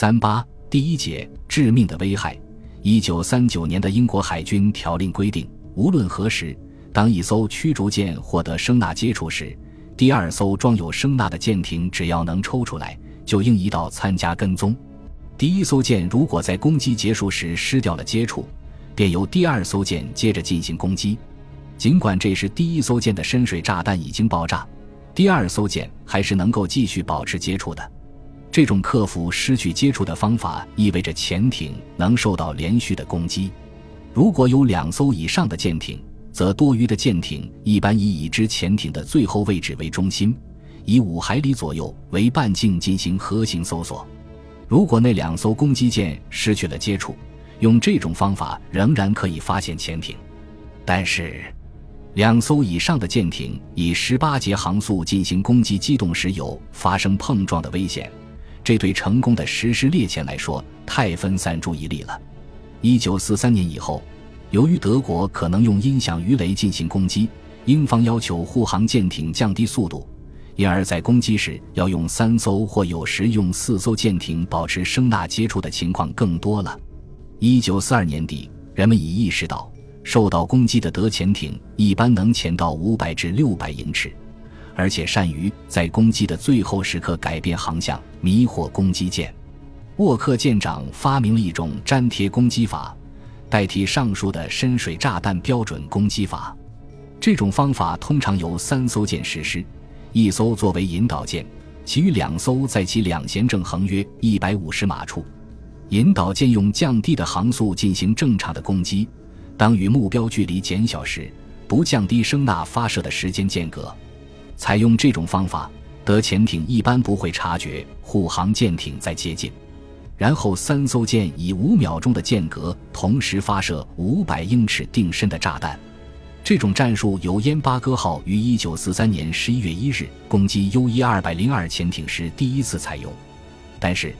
三八第一节致命的危害。一九三九年的英国海军条令规定，无论何时，当一艘驱逐舰获得声纳接触时，第二艘装有声纳的舰艇只要能抽出来，就应一道参加跟踪。第一艘舰如果在攻击结束时失掉了接触，便由第二艘舰接着进行攻击。尽管这时第一艘舰的深水炸弹已经爆炸，第二艘舰还是能够继续保持接触的。这种克服失去接触的方法意味着潜艇能受到连续的攻击。如果有两艘以上的舰艇，则多余的舰艇一般以已知潜艇的最后位置为中心，以五海里左右为半径进行核心搜索。如果那两艘攻击舰失去了接触，用这种方法仍然可以发现潜艇。但是，两艘以上的舰艇以十八节航速进行攻击机动时，有发生碰撞的危险。这对成功的实施猎潜来说太分散注意力了。一九四三年以后，由于德国可能用音响鱼雷进行攻击，英方要求护航舰艇降低速度，因而，在攻击时要用三艘或有时用四艘舰艇保持声纳接触的情况更多了。一九四二年底，人们已意识到，受到攻击的德潜艇一般能潜到五百至六百英尺。而且善于在攻击的最后时刻改变航向，迷惑攻击舰。沃克舰长发明了一种粘贴攻击法，代替上述的深水炸弹标准攻击法。这种方法通常由三艘舰实施，一艘作为引导舰，其余两艘在其两舷正横约一百五十码处。引导舰用降低的航速进行正常的攻击，当与目标距离减小时，不降低声呐发射的时间间隔。采用这种方法，德潜艇一般不会察觉护航舰艇在接近。然后，三艘舰以五秒钟的间隔同时发射五百英尺定深的炸弹。这种战术由烟巴哥号于一九四三年十一月一日攻击 U 一二百零二潜艇时第一次采用。但是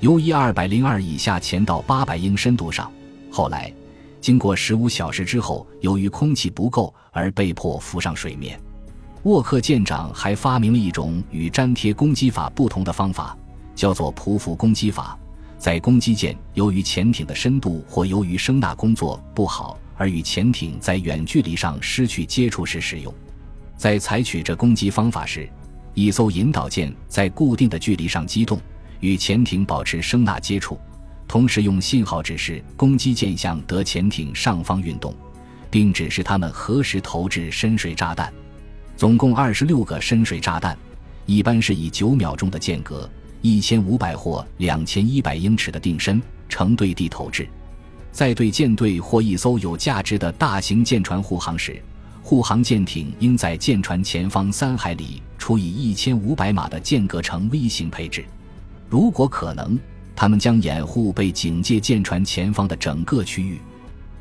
，U 一二百零二以下潜到八百英深度上，后来经过十五小时之后，由于空气不够而被迫浮上水面。沃克舰长还发明了一种与粘贴攻击法不同的方法，叫做匍匐攻击法。在攻击舰由于潜艇的深度或由于声纳工作不好而与潜艇在远距离上失去接触时使用。在采取这攻击方法时，一艘引导舰在固定的距离上机动，与潜艇保持声纳接触，同时用信号指示攻击舰向德潜艇上方运动，并指示他们何时投掷深水炸弹。总共二十六个深水炸弹，一般是以九秒钟的间隔，一千五百或两千一百英尺的定深成对地投掷。在对舰队或一艘有价值的大型舰船护航时，护航舰艇应在舰船前方三海里除以一千五百码的间隔呈 V 型配置。如果可能，他们将掩护被警戒舰船前方的整个区域，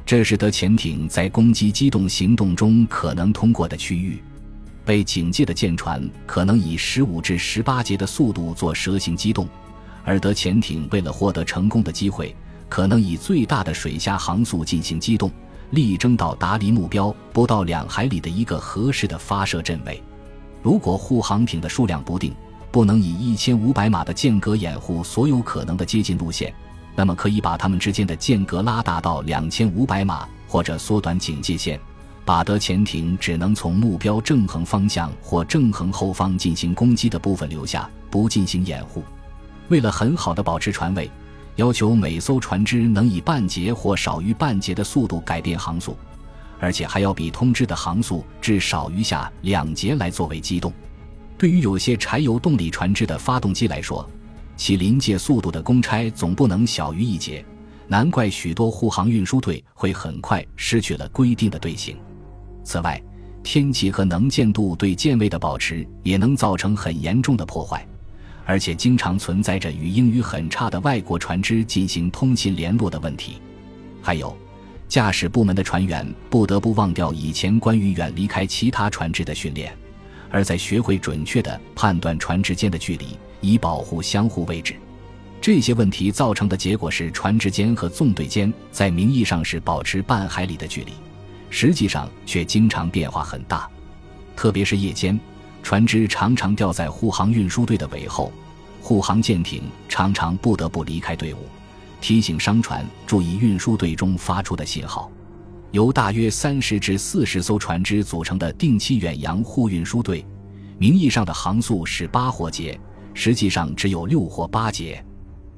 这使得潜艇在攻击机动行动中可能通过的区域。被警戒的舰船可能以十五至十八节的速度做蛇形机动，而德潜艇为了获得成功的机会，可能以最大的水下航速进行机动，力争到达离目标不到两海里的一个合适的发射阵位。如果护航艇的数量不定，不能以一千五百码的间隔掩护所有可能的接近路线，那么可以把它们之间的间隔拉大到两千五百码，或者缩短警戒线。把德潜艇只能从目标正横方向或正横后方进行攻击的部分留下，不进行掩护。为了很好的保持船位，要求每艘船只能以半节或少于半节的速度改变航速，而且还要比通知的航速至少于下两节来作为机动。对于有些柴油动力船只的发动机来说，其临界速度的公差总不能小于一节。难怪许多护航运输队会很快失去了规定的队形。此外，天气和能见度对舰位的保持也能造成很严重的破坏，而且经常存在着与英语很差的外国船只进行通信联络的问题。还有，驾驶部门的船员不得不忘掉以前关于远离开其他船只的训练，而在学会准确地判断船只间的距离，以保护相互位置。这些问题造成的结果是，船只间和纵队间在名义上是保持半海里的距离。实际上却经常变化很大，特别是夜间，船只常常掉在护航运输队的尾后，护航舰艇常常不得不离开队伍，提醒商船注意运输队中发出的信号。由大约三十至四十艘船只组成的定期远洋护运输队，名义上的航速是八或节，实际上只有六或八节。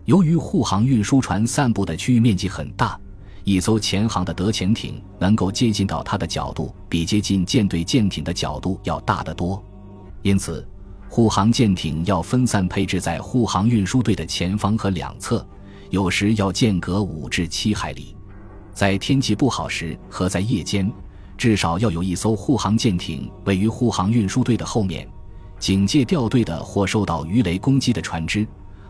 由于护航运输船散布的区域面积很大，一艘前航的德潜艇能够接近到它的角度，比接近舰队舰艇的角度要大得多，因此。护航舰艇要分散配置在护航运输队的前方和两侧，有时要间隔五至七海里。在天气不好时和在夜间，至少要有一艘护航舰艇位于护航运输队的后面，警戒掉队的或受到鱼雷攻击的船只。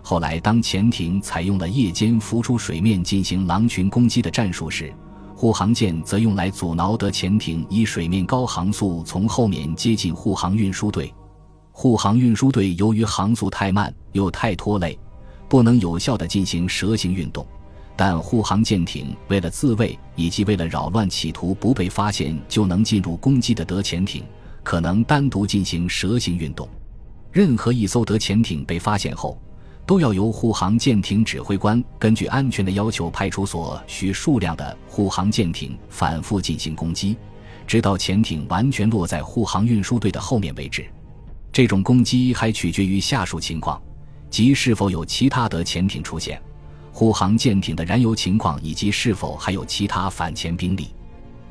后来，当潜艇采用了夜间浮出水面进行狼群攻击的战术时，护航舰则用来阻挠德潜艇以水面高航速从后面接近护航运输队。护航运输队由于航速太慢又太拖累，不能有效地进行蛇形运动。但护航舰艇为了自卫以及为了扰乱企图不被发现就能进入攻击的德潜艇，可能单独进行蛇形运动。任何一艘德潜艇被发现后，都要由护航舰艇指挥官根据安全的要求派出所需数量的护航舰艇反复进行攻击，直到潜艇完全落在护航运输队的后面为止。这种攻击还取决于下述情况：即是否有其他的潜艇出现，护航舰艇的燃油情况，以及是否还有其他反潜兵力。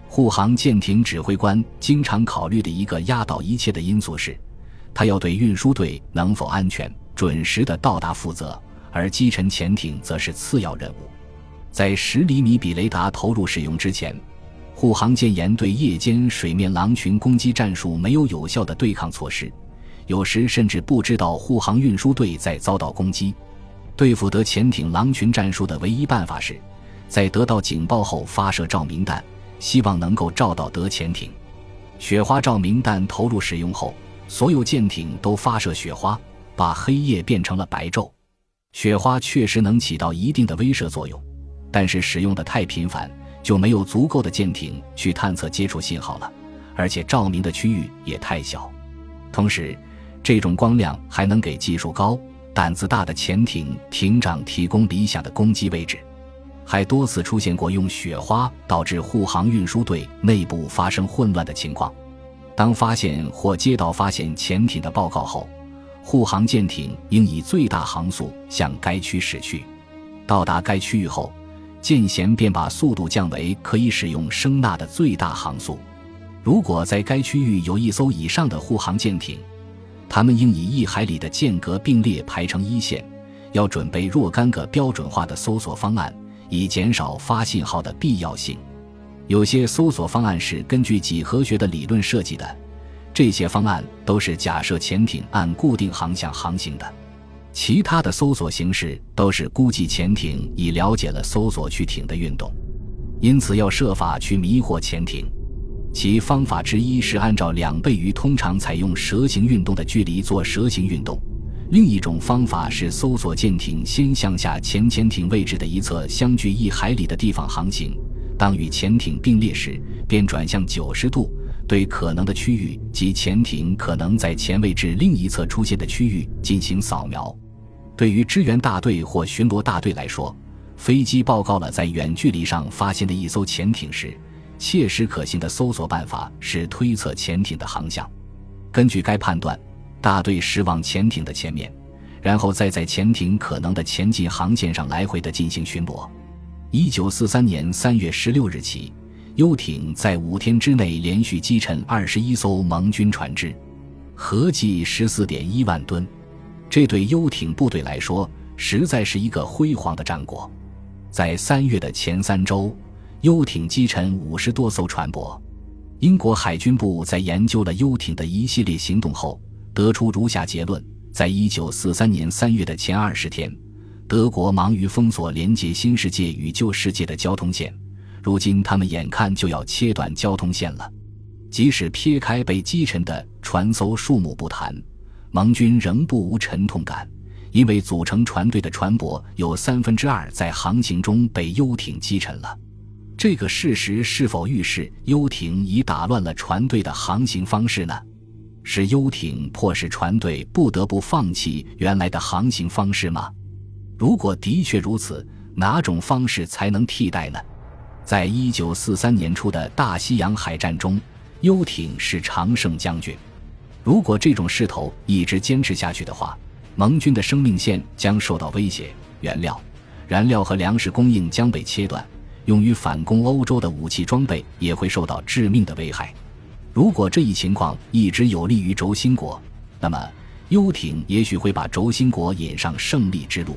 护航舰艇指挥官经常考虑的一个压倒一切的因素是，他要对运输队能否安全、准时的到达负责，而击沉潜艇则是次要任务。在十厘米比雷达投入使用之前，护航舰沿对夜间水面狼群攻击战术没有有效的对抗措施。有时甚至不知道护航运输队在遭到攻击。对付德潜艇狼群战术的唯一办法是，在得到警报后发射照明弹，希望能够照到德潜艇。雪花照明弹投入使用后，所有舰艇都发射雪花，把黑夜变成了白昼。雪花确实能起到一定的威慑作用，但是使用的太频繁，就没有足够的舰艇去探测接触信号了，而且照明的区域也太小。同时，这种光亮还能给技术高、胆子大的潜艇艇长提供理想的攻击位置，还多次出现过用雪花导致护航运输队内部发生混乱的情况。当发现或接到发现潜艇的报告后，护航舰艇应以最大航速向该区驶去。到达该区域后，舰舷便把速度降为可以使用声纳的最大航速。如果在该区域有一艘以上的护航舰艇，他们应以一海里的间隔并列排成一线，要准备若干个标准化的搜索方案，以减少发信号的必要性。有些搜索方案是根据几何学的理论设计的，这些方案都是假设潜艇按固定航向航行的；其他的搜索形式都是估计潜艇已了解了搜索去艇的运动，因此要设法去迷惑潜艇。其方法之一是按照两倍于通常采用蛇形运动的距离做蛇形运动，另一种方法是搜索舰艇先向下潜潜艇位置的一侧相距一海里的地方航行，当与潜艇并列时，便转向九十度，对可能的区域及潜艇可能在前位置另一侧出现的区域进行扫描。对于支援大队或巡逻大队来说，飞机报告了在远距离上发现的一艘潜艇时。切实可行的搜索办法是推测潜艇的航向，根据该判断，大队驶往潜艇的前面，然后再在潜艇可能的前进航线上来回的进行巡逻。一九四三年三月十六日起，游艇在五天之内连续击沉二十一艘盟军船只，合计十四点一万吨。这对游艇部队来说，实在是一个辉煌的战果。在三月的前三周。游艇击沉五十多艘船舶。英国海军部在研究了游艇的一系列行动后，得出如下结论：在一九四三年三月的前二十天，德国忙于封锁连接新世界与旧世界的交通线，如今他们眼看就要切断交通线了。即使撇开被击沉的船艘数目不谈，盟军仍不无沉痛感，因为组成船队的船舶有三分之二在航行中被游艇击沉了。这个事实是否预示游艇已打乱了船队的航行方式呢？是游艇迫使船队不得不放弃原来的航行方式吗？如果的确如此，哪种方式才能替代呢？在一九四三年初的大西洋海战中，游艇是常胜将军。如果这种势头一直坚持下去的话，盟军的生命线将受到威胁，原料、燃料和粮食供应将被切断，用于反攻欧洲的武器装备也会受到致命的危害。如果这一情况一直有利于轴心国，那么游艇也许会把轴心国引上胜利之路。